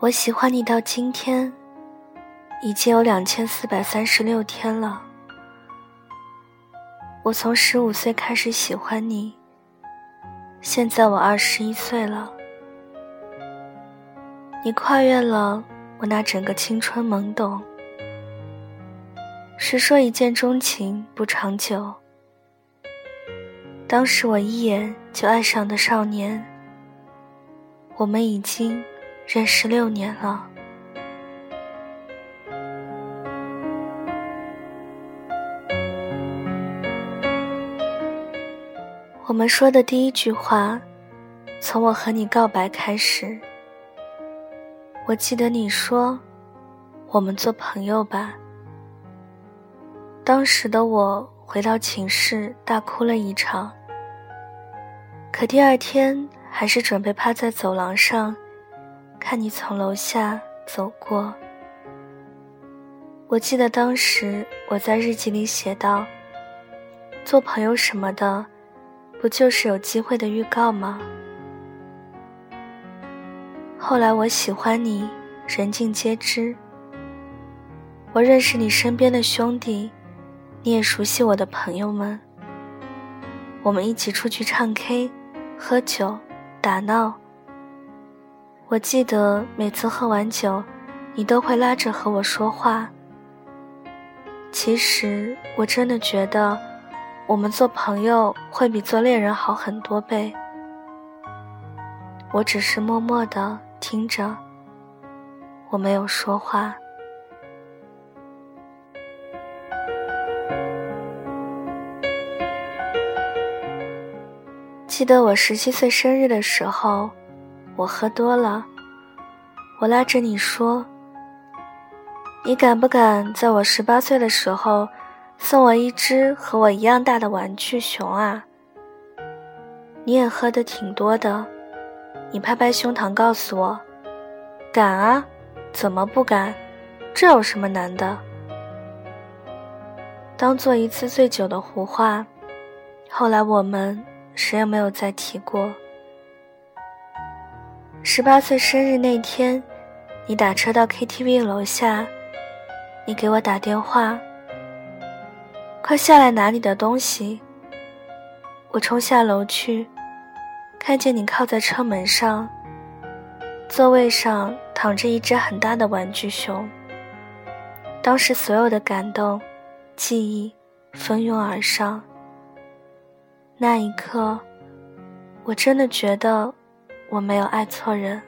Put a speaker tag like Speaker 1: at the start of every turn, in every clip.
Speaker 1: 我喜欢你到今天，已经有两千四百三十六天了。我从十五岁开始喜欢你，现在我二十一岁了。你跨越了我那整个青春懵懂。谁说一见钟情不长久，当时我一眼就爱上的少年，我们已经。认识六年了，我们说的第一句话，从我和你告白开始。我记得你说：“我们做朋友吧。”当时的我回到寝室大哭了一场，可第二天还是准备趴在走廊上。看你从楼下走过，我记得当时我在日记里写道：“做朋友什么的，不就是有机会的预告吗？”后来我喜欢你，人尽皆知。我认识你身边的兄弟，你也熟悉我的朋友们。我们一起出去唱 K、喝酒、打闹。我记得每次喝完酒，你都会拉着和我说话。其实我真的觉得，我们做朋友会比做恋人好很多倍。我只是默默的听着，我没有说话。记得我十七岁生日的时候。我喝多了，我拉着你说：“你敢不敢在我十八岁的时候送我一只和我一样大的玩具熊啊？”你也喝的挺多的，你拍拍胸膛告诉我：“敢啊，怎么不敢？这有什么难的？”当做一次醉酒的胡话，后来我们谁也没有再提过。十八岁生日那天，你打车到 KTV 楼下，你给我打电话，快下来拿你的东西。我冲下楼去，看见你靠在车门上，座位上躺着一只很大的玩具熊。当时所有的感动、记忆蜂拥而上，那一刻，我真的觉得。我没有爱错人。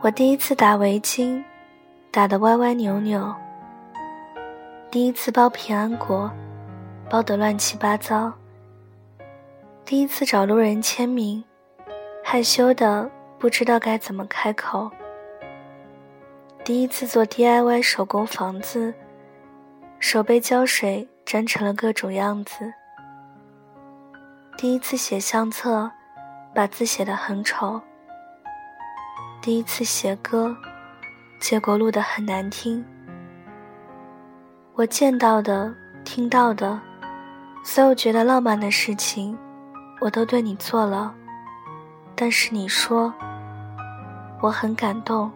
Speaker 1: 我第一次打围巾，打得歪歪扭扭；第一次包平安果，包得乱七八糟；第一次找路人签名，害羞的不知道该怎么开口。第一次做 DIY 手工房子，手被胶水粘成了各种样子。第一次写相册，把字写得很丑。第一次写歌，结果录得很难听。我见到的、听到的，所有觉得浪漫的事情，我都对你做了。但是你说，我很感动。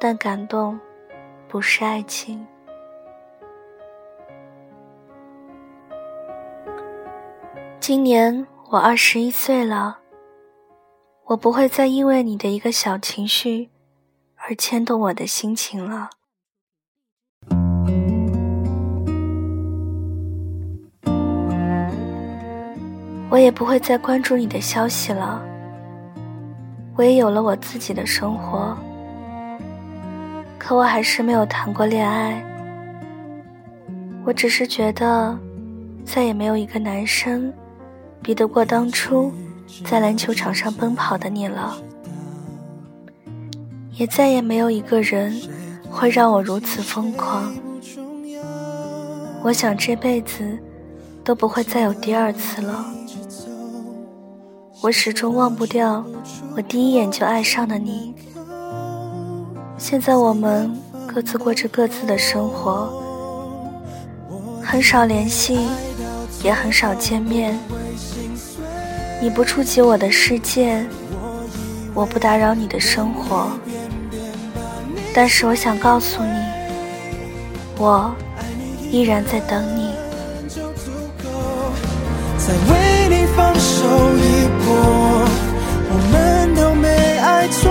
Speaker 1: 但感动，不是爱情。今年我二十一岁了，我不会再因为你的一个小情绪而牵动我的心情了。我也不会再关注你的消息了。我也有了我自己的生活。可我还是没有谈过恋爱。我只是觉得，再也没有一个男生，比得过当初在篮球场上奔跑的你了。也再也没有一个人，会让我如此疯狂。我想这辈子，都不会再有第二次了。我始终忘不掉，我第一眼就爱上的你。现在我们各自过着各自的生活，很少联系，也很少见面。你不触及我的世界，我不打扰你的生活。但是我想告诉你，我依然在等你。
Speaker 2: 再为你放手一搏，我们都没爱错，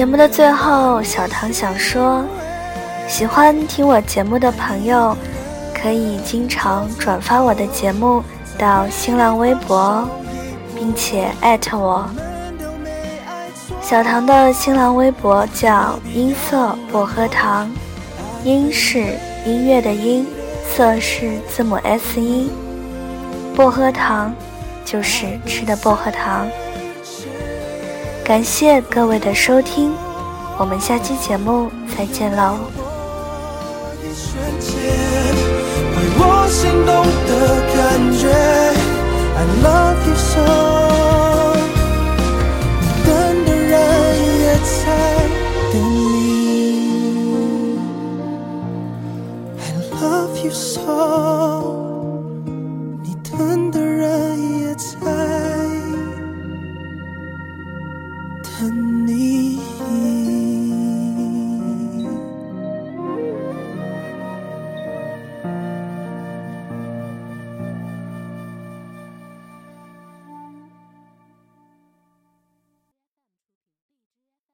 Speaker 1: 节目的最后，小唐想说，喜欢听我节目的朋友。可以经常转发我的节目到新浪微博，并且艾特我。小唐的新浪微博叫“音色薄荷糖”，音是音乐的音，色是字母 S 音，薄荷糖就是吃的薄荷糖。感谢各位的收听，我们下期节目再见喽。
Speaker 2: 我心动的感觉，I love you so。你。